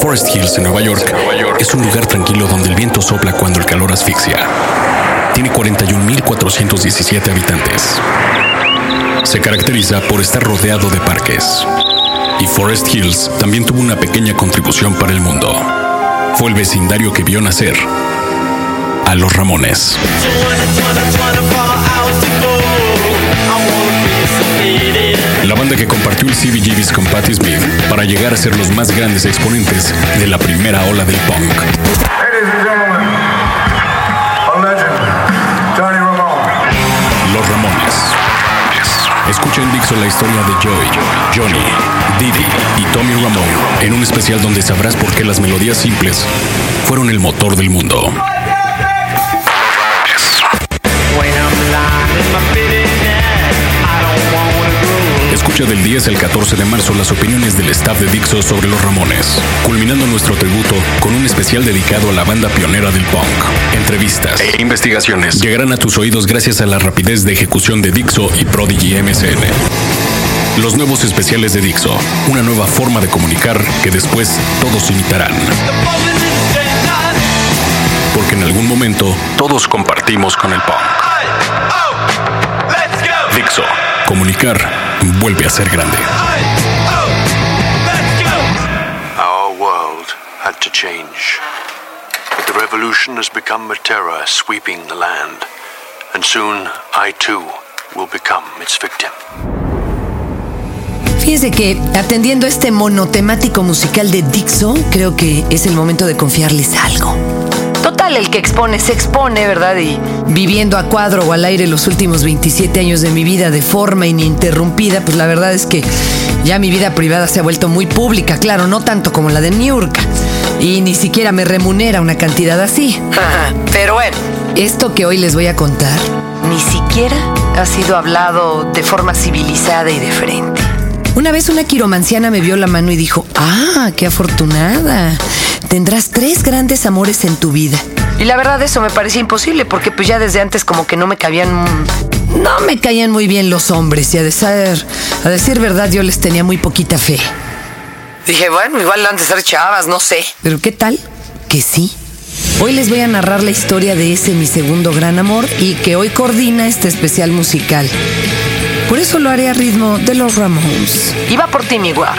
Forest Hills, en Nueva York, es un lugar tranquilo donde el viento sopla cuando el calor asfixia. Tiene 41.417 habitantes. Se caracteriza por estar rodeado de parques. Y Forest Hills también tuvo una pequeña contribución para el mundo. Fue el vecindario que vio nacer a los Ramones. La banda que compartió el CBGBs con Patti Smith para llegar a ser los más grandes exponentes de la primera ola del punk. Ladies and gentlemen, a legend, Johnny Ramone. Los Ramones. Escucha en Dixon la historia de Joey, Johnny, Didi y Tommy Ramone en un especial donde sabrás por qué las melodías simples fueron el motor del mundo. Escucha del 10 al 14 de marzo las opiniones del staff de Dixo sobre los Ramones, culminando nuestro tributo con un especial dedicado a la banda pionera del punk. Entrevistas e investigaciones llegarán a tus oídos gracias a la rapidez de ejecución de Dixo y Prodigy MSN. Los nuevos especiales de Dixo, una nueva forma de comunicar que después todos imitarán. Porque en algún momento todos compartimos con el punk. Dixo, comunicar vuelve a ser grande. Our world had to change. But the revolution has become a terror sweeping the land. And soon I too will become its victim. Fíjense que atendiendo este monotemático musical de Dixo, creo que es el momento de confiarles algo. Total, el que expone se expone, ¿verdad? Y viviendo a cuadro o al aire los últimos 27 años de mi vida de forma ininterrumpida, pues la verdad es que ya mi vida privada se ha vuelto muy pública, claro, no tanto como la de Niurka. Y ni siquiera me remunera una cantidad así. Pero bueno, esto que hoy les voy a contar ni siquiera ha sido hablado de forma civilizada y de frente. Una vez una quiromanciana me vio la mano y dijo, ah, qué afortunada. Tendrás tres grandes amores en tu vida. Y la verdad eso me parecía imposible porque pues ya desde antes como que no me cabían... No me caían muy bien los hombres y a decir, a decir verdad yo les tenía muy poquita fe. Dije, bueno, igual han de ser chavas, no sé. Pero ¿qué tal? Que sí. Hoy les voy a narrar la historia de ese mi segundo gran amor y que hoy coordina este especial musical. Por eso lo haré a ritmo de los Ramones. Iba por ti, mi guar.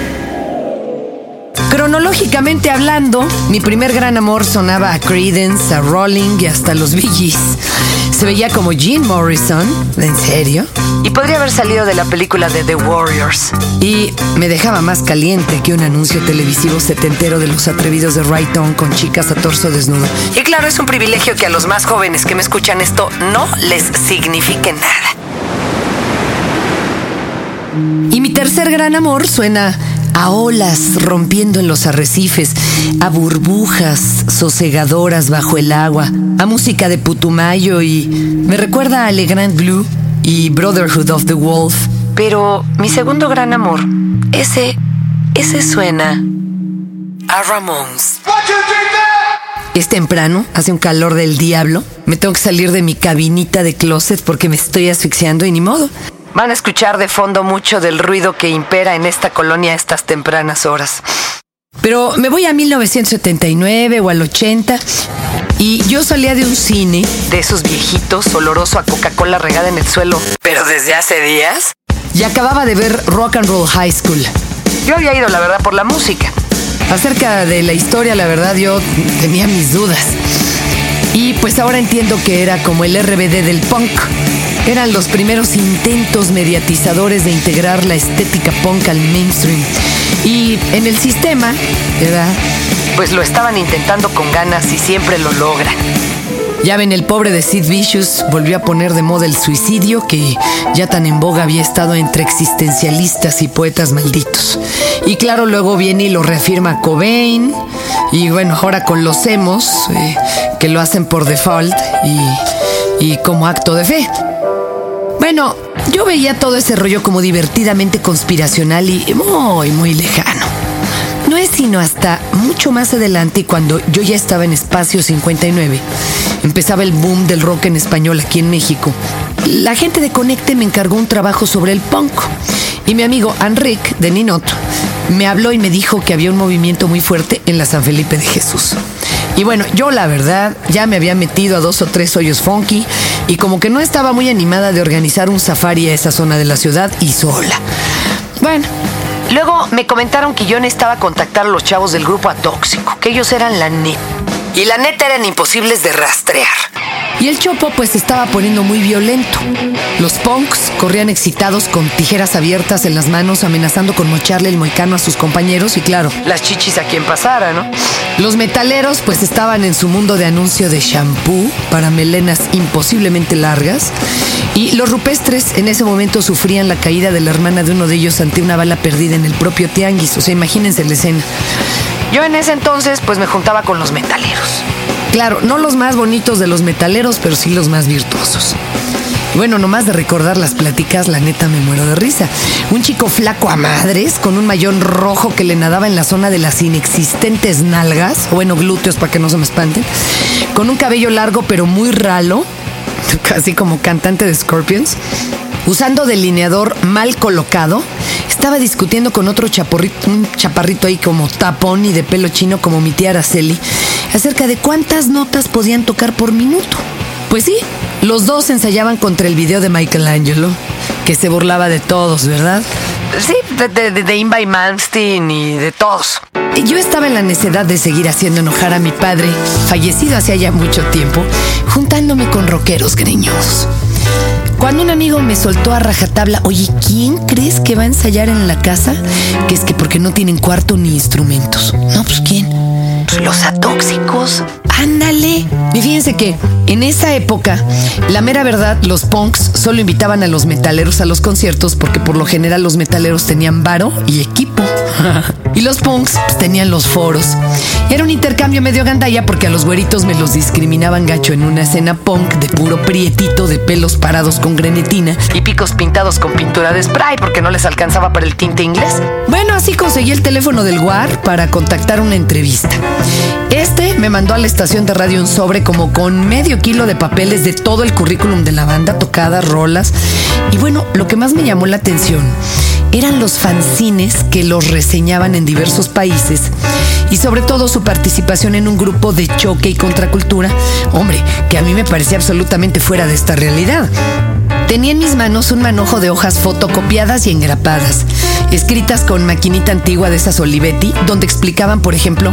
Cronológicamente hablando, mi primer gran amor sonaba a Creedence, a Rolling y hasta los Bee Gees. Se veía como Jim Morrison, ¿en serio? Y podría haber salido de la película de The Warriors. Y me dejaba más caliente que un anuncio televisivo setentero de los atrevidos de Right On con chicas a torso desnudo. Y claro, es un privilegio que a los más jóvenes que me escuchan esto no les signifique nada. Y mi tercer gran amor suena a olas rompiendo en los arrecifes, a burbujas sosegadoras bajo el agua, a música de Putumayo y me recuerda a Le Grand Blue y Brotherhood of the Wolf. Pero mi segundo gran amor, ese, ese suena a Ramones. Es temprano, hace un calor del diablo. Me tengo que salir de mi cabinita de closet porque me estoy asfixiando y ni modo. Van a escuchar de fondo mucho del ruido que impera en esta colonia a estas tempranas horas. Pero me voy a 1979 o al 80 y yo salía de un cine de esos viejitos, oloroso a Coca-Cola regada en el suelo, pero desde hace días. Y acababa de ver Rock and Roll High School. Yo había ido, la verdad, por la música. Acerca de la historia, la verdad, yo tenía mis dudas. Y pues ahora entiendo que era como el RBD del punk. Eran los primeros intentos mediatizadores de integrar la estética punk al mainstream. Y en el sistema, ¿verdad? Pues lo estaban intentando con ganas y siempre lo logran. Ya ven, el pobre de Sid Vicious volvió a poner de moda el suicidio que ya tan en boga había estado entre existencialistas y poetas malditos. Y claro, luego viene y lo reafirma Cobain. Y bueno, ahora con los emos, eh, que lo hacen por default y, y como acto de fe. Bueno, yo veía todo ese rollo como divertidamente conspiracional y muy, muy lejano. No es sino hasta mucho más adelante, cuando yo ya estaba en Espacio 59, empezaba el boom del rock en español aquí en México. La gente de Conecte me encargó un trabajo sobre el punk. Y mi amigo Enric de Ninot me habló y me dijo que había un movimiento muy fuerte en la San Felipe de Jesús. Y bueno, yo la verdad ya me había metido a dos o tres hoyos funky y como que no estaba muy animada de organizar un safari a esa zona de la ciudad y sola. Bueno, luego me comentaron que yo necesitaba contactar a los chavos del grupo Atóxico, que ellos eran la net. Y la neta eran imposibles de rastrear. Y el chopo pues se estaba poniendo muy violento. Los punks corrían excitados con tijeras abiertas en las manos amenazando con mocharle el moicano a sus compañeros y claro, las chichis a quien pasara, ¿no? Los metaleros pues estaban en su mundo de anuncio de shampoo para melenas imposiblemente largas y los rupestres en ese momento sufrían la caída de la hermana de uno de ellos ante una bala perdida en el propio tianguis, o sea, imagínense la escena. Yo en ese entonces pues me juntaba con los metaleros. Claro, no los más bonitos de los metaleros, pero sí los más virtuosos. Bueno, nomás de recordar las pláticas, la neta me muero de risa. Un chico flaco a madres, con un mayón rojo que le nadaba en la zona de las inexistentes nalgas, o bueno, glúteos para que no se me espanten, con un cabello largo pero muy ralo, casi como cantante de Scorpions, usando delineador mal colocado, estaba discutiendo con otro chaporrito, un chaparrito ahí como tapón y de pelo chino como mi tía Araceli, acerca de cuántas notas podían tocar por minuto. Pues sí, los dos ensayaban contra el video de Michelangelo, que se burlaba de todos, ¿verdad? Sí, de, de, de y Malmsteen y de todos. Yo estaba en la necedad de seguir haciendo enojar a mi padre, fallecido hace ya mucho tiempo, juntándome con rockeros greñosos. Cuando un amigo me soltó a rajatabla, oye, ¿quién crees que va a ensayar en la casa? Que es que porque no tienen cuarto ni instrumentos. No, pues ¿quién? Los atóxicos. Ándale. Y fíjense que en esa época, la mera verdad, los punks solo invitaban a los metaleros a los conciertos porque por lo general los metaleros tenían varo y equipo. y los punks pues, tenían los foros. Era un intercambio medio gandalla porque a los güeritos me los discriminaban gacho en una escena punk de puro prietito de pelos parados con grenetina y picos pintados con pintura de spray porque no les alcanzaba para el tinte inglés. Bueno, así conseguí el teléfono del GUAR para contactar una entrevista. Este me mandó a la estación de radio un sobre como con medio kilo de papeles de todo el currículum de la banda, tocadas, rolas. Y bueno, lo que más me llamó la atención eran los fanzines que los reseñaban en diversos países y sobre todo su participación en un grupo de choque y contracultura, hombre, que a mí me parecía absolutamente fuera de esta realidad. Tenía en mis manos un manojo de hojas fotocopiadas y engrapadas, escritas con maquinita antigua de esas Olivetti, donde explicaban, por ejemplo,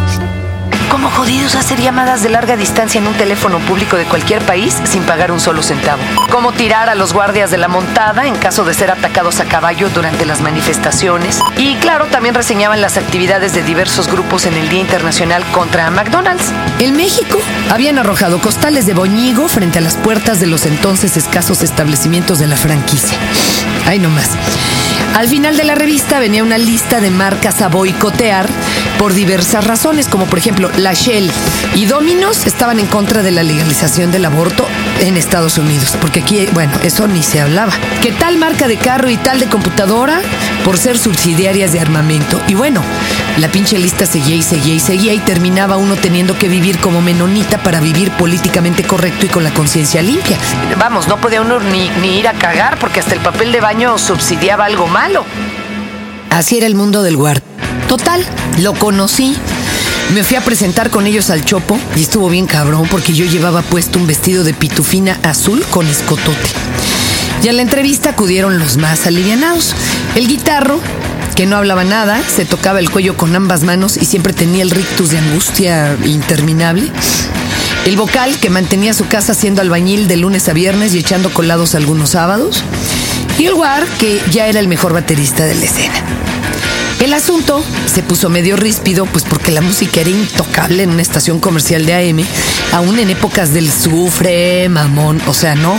cómo jodidos hacer llamadas de larga distancia en un teléfono público de cualquier país sin pagar un solo centavo. Cómo tirar a los guardias de la montada en caso de ser atacados a caballo durante las manifestaciones. Y claro, también reseñaban las actividades de diversos grupos en el Día Internacional contra McDonald's. En México habían arrojado costales de boñigo frente a las puertas de los entonces escasos establecimientos de la franquicia. Ay, no más. Al final de la revista venía una lista de marcas a boicotear por diversas razones, como por ejemplo la Shell y Domino's estaban en contra de la legalización del aborto en Estados Unidos, porque aquí, bueno, eso ni se hablaba. Que tal marca de carro y tal de computadora por ser subsidiarias de armamento. Y bueno, la pinche lista seguía y seguía y seguía y terminaba uno teniendo que vivir como menonita para vivir políticamente correcto y con la conciencia limpia. Vamos, no podía uno ni, ni ir a cagar porque hasta el papel de baño subsidiaba algo malo. Así era el mundo del guard. Total, lo conocí. Me fui a presentar con ellos al Chopo y estuvo bien cabrón porque yo llevaba puesto un vestido de pitufina azul con escotote. Y a la entrevista acudieron los más alivianados. El guitarro, que no hablaba nada, se tocaba el cuello con ambas manos y siempre tenía el rictus de angustia interminable. El vocal, que mantenía su casa siendo albañil de lunes a viernes y echando colados algunos sábados. Y el War, que ya era el mejor baterista de la escena. El asunto se puso medio ríspido, pues porque la música era intocable en una estación comercial de AM, aún en épocas del sufre, mamón, o sea, no.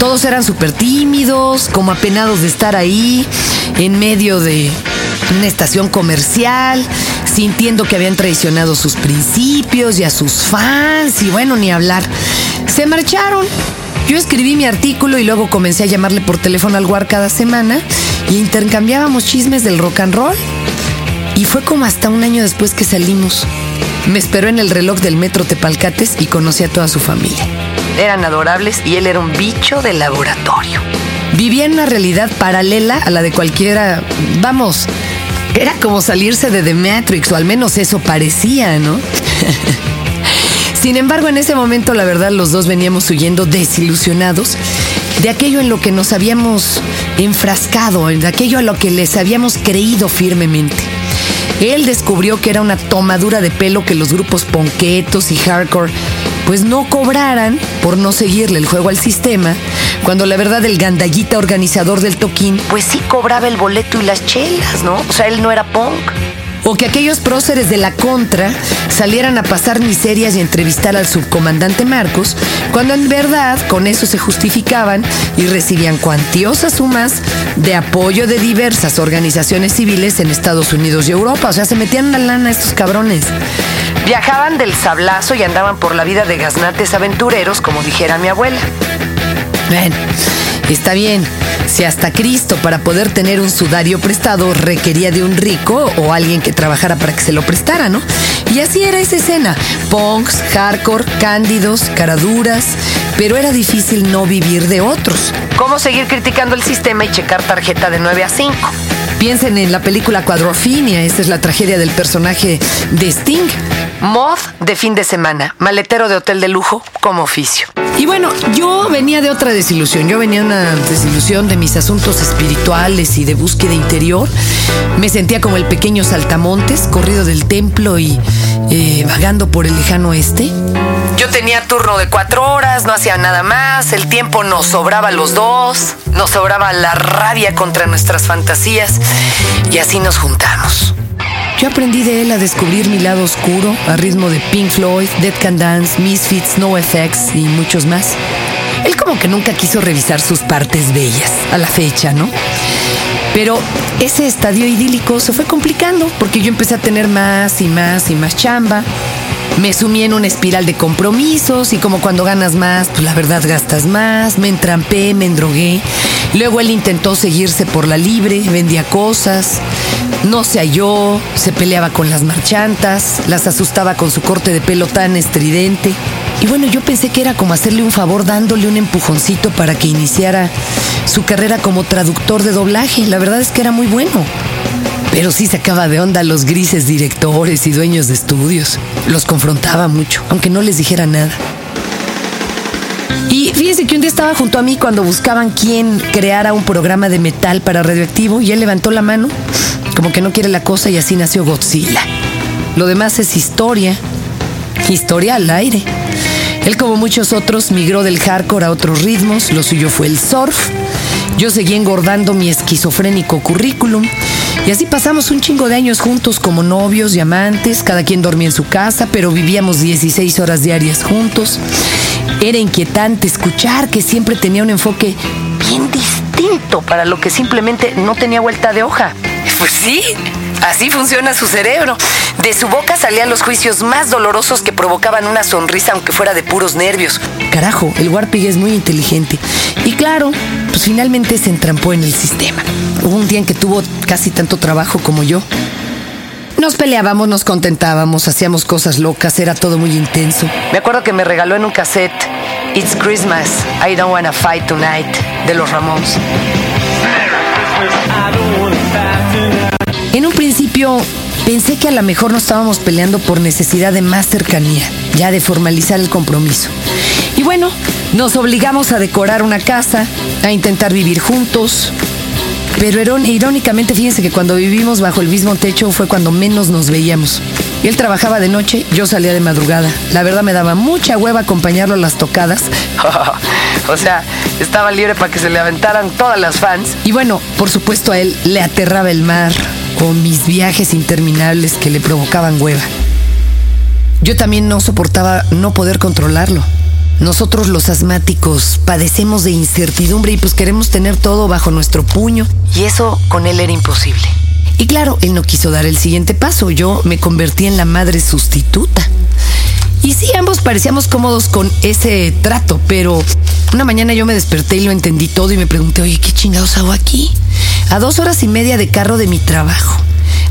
Todos eran súper tímidos, como apenados de estar ahí, en medio de una estación comercial, sintiendo que habían traicionado sus principios y a sus fans, y bueno, ni hablar. Se marcharon. Yo escribí mi artículo y luego comencé a llamarle por teléfono al Guar cada semana y intercambiábamos chismes del rock and roll. Y fue como hasta un año después que salimos. Me esperó en el reloj del metro Tepalcates y conocí a toda su familia. Eran adorables y él era un bicho de laboratorio. Vivía en una realidad paralela a la de cualquiera, vamos, era como salirse de The Matrix, o al menos eso parecía, ¿no? Sin embargo, en ese momento, la verdad, los dos veníamos huyendo desilusionados de aquello en lo que nos habíamos enfrascado, de aquello a lo que les habíamos creído firmemente. Él descubrió que era una tomadura de pelo que los grupos ponquetos y hardcore pues no cobraran por no seguirle el juego al sistema, cuando la verdad el gandallita organizador del toquín pues sí cobraba el boleto y las chelas, ¿no? O sea, él no era punk. O que aquellos próceres de la contra salieran a pasar miserias y entrevistar al subcomandante Marcos, cuando en verdad con eso se justificaban y recibían cuantiosas sumas de apoyo de diversas organizaciones civiles en Estados Unidos y Europa. O sea, se metían la lana estos cabrones. Viajaban del sablazo y andaban por la vida de gaznates aventureros, como dijera mi abuela. Bueno, está bien. Si hasta Cristo para poder tener un sudario prestado requería de un rico o alguien que trabajara para que se lo prestara, ¿no? Y así era esa escena. Punks, hardcore, cándidos, caraduras, pero era difícil no vivir de otros. ¿Cómo seguir criticando el sistema y checar tarjeta de 9 a 5? Piensen en la película Cuadrofinia, esta es la tragedia del personaje de Sting. Moth de fin de semana, maletero de hotel de lujo como oficio. Y bueno, yo venía de otra desilusión. Yo venía de una desilusión de mis asuntos espirituales y de búsqueda interior. Me sentía como el pequeño saltamontes, corrido del templo y eh, vagando por el lejano oeste. Yo tenía turno de cuatro horas, no hacía nada más, el tiempo nos sobraba a los dos, nos sobraba la rabia contra nuestras fantasías y así nos juntamos. Yo aprendí de él a descubrir mi lado oscuro a ritmo de Pink Floyd, Dead Can Dance, Misfits, No Effects y muchos más. Él como que nunca quiso revisar sus partes bellas, a la fecha, ¿no? Pero ese estadio idílico se fue complicando porque yo empecé a tener más y más y más chamba. Me sumí en una espiral de compromisos y como cuando ganas más, pues la verdad gastas más. Me entrampé, me endrogué. Luego él intentó seguirse por la libre, vendía cosas, no se halló, se peleaba con las marchantas, las asustaba con su corte de pelo tan estridente. Y bueno, yo pensé que era como hacerle un favor dándole un empujoncito para que iniciara su carrera como traductor de doblaje. La verdad es que era muy bueno. Pero sí sacaba de onda a los grises directores y dueños de estudios. Los confrontaba mucho, aunque no les dijera nada. Y fíjense que un día estaba junto a mí cuando buscaban quién creara un programa de metal para radioactivo y él levantó la mano, como que no quiere la cosa y así nació Godzilla. Lo demás es historia, historia al aire. Él como muchos otros migró del hardcore a otros ritmos, lo suyo fue el surf. Yo seguí engordando mi esquizofrénico currículum y así pasamos un chingo de años juntos como novios y amantes, cada quien dormía en su casa, pero vivíamos 16 horas diarias juntos. Era inquietante escuchar que siempre tenía un enfoque bien distinto para lo que simplemente no tenía vuelta de hoja. Pues sí, así funciona su cerebro. De su boca salían los juicios más dolorosos que provocaban una sonrisa aunque fuera de puros nervios. Carajo, el Warpig es muy inteligente. Y claro, pues finalmente se entrampó en el sistema. Hubo un día en que tuvo casi tanto trabajo como yo. Nos peleábamos, nos contentábamos, hacíamos cosas locas, era todo muy intenso. Me acuerdo que me regaló en un cassette It's Christmas, I Don't Wanna Fight Tonight de los Ramones. En un principio pensé que a lo mejor no estábamos peleando por necesidad de más cercanía, ya de formalizar el compromiso. Y bueno, nos obligamos a decorar una casa, a intentar vivir juntos. Pero irónicamente, fíjense que cuando vivimos bajo el mismo techo fue cuando menos nos veíamos. Él trabajaba de noche, yo salía de madrugada. La verdad me daba mucha hueva acompañarlo a las tocadas. o sea, estaba libre para que se le aventaran todas las fans. Y bueno, por supuesto a él le aterraba el mar o mis viajes interminables que le provocaban hueva. Yo también no soportaba no poder controlarlo. Nosotros los asmáticos padecemos de incertidumbre y pues queremos tener todo bajo nuestro puño. Y eso con él era imposible. Y claro, él no quiso dar el siguiente paso. Yo me convertí en la madre sustituta. Y sí, ambos parecíamos cómodos con ese trato, pero una mañana yo me desperté y lo entendí todo y me pregunté, oye, ¿qué chingados hago aquí? A dos horas y media de carro de mi trabajo,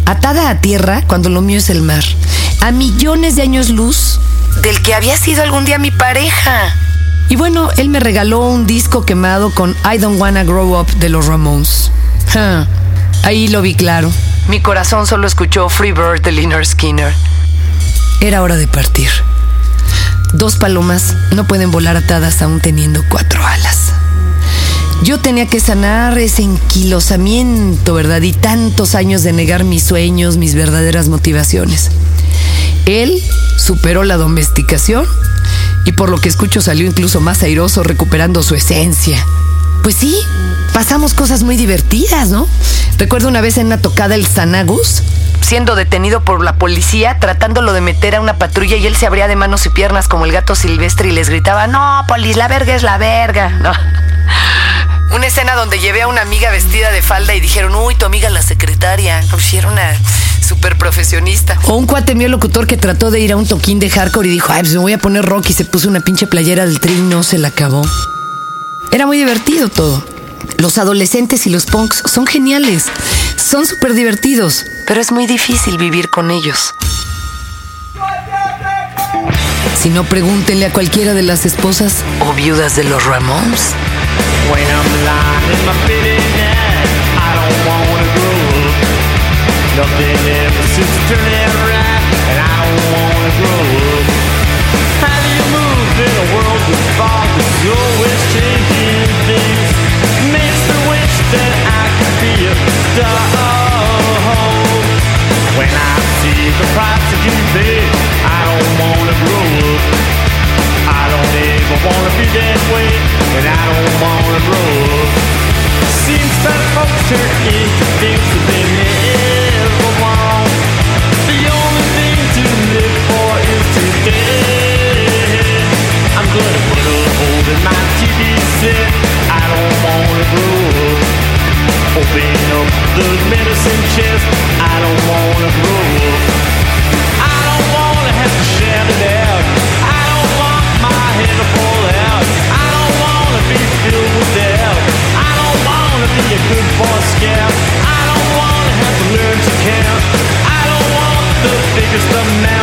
atada a tierra cuando lo mío es el mar, a millones de años luz del que había sido algún día mi pareja. Y bueno, él me regaló un disco quemado con I Don't Wanna Grow Up de los Ramones. ahí lo vi claro. Mi corazón solo escuchó Free Bird de Liner Skinner. Era hora de partir. Dos palomas no pueden volar atadas aún teniendo cuatro alas. Yo tenía que sanar ese enquilosamiento, ¿verdad? Y tantos años de negar mis sueños, mis verdaderas motivaciones. Él superó la domesticación y por lo que escucho salió incluso más airoso recuperando su esencia. Pues sí, pasamos cosas muy divertidas, ¿no? Recuerdo una vez en una tocada el Sanagus, siendo detenido por la policía, tratándolo de meter a una patrulla y él se abría de manos y piernas como el gato silvestre y les gritaba, no, polis, la verga es la verga. No. Una escena donde llevé a una amiga vestida de falda y dijeron, uy, tu amiga la secretaria. Uy, era una súper profesionista. O un cuate mío locutor que trató de ir a un toquín de hardcore y dijo, ay, pues me voy a poner rock y se puso una pinche playera del tri y no se la acabó. Era muy divertido todo. Los adolescentes y los punks son geniales. Son súper divertidos. Pero es muy difícil vivir con ellos. Si no, pregúntenle a cualquiera de las esposas o viudas de los Ramones. When I'm lying in my night, I don't wanna grow. Nothing ever seems to turn right, and I don't wanna grow. How do you move in a world that's always changing things? Makes me wish that I could be a dog. I don't wanna have to learn to count. I don't want the biggest amount.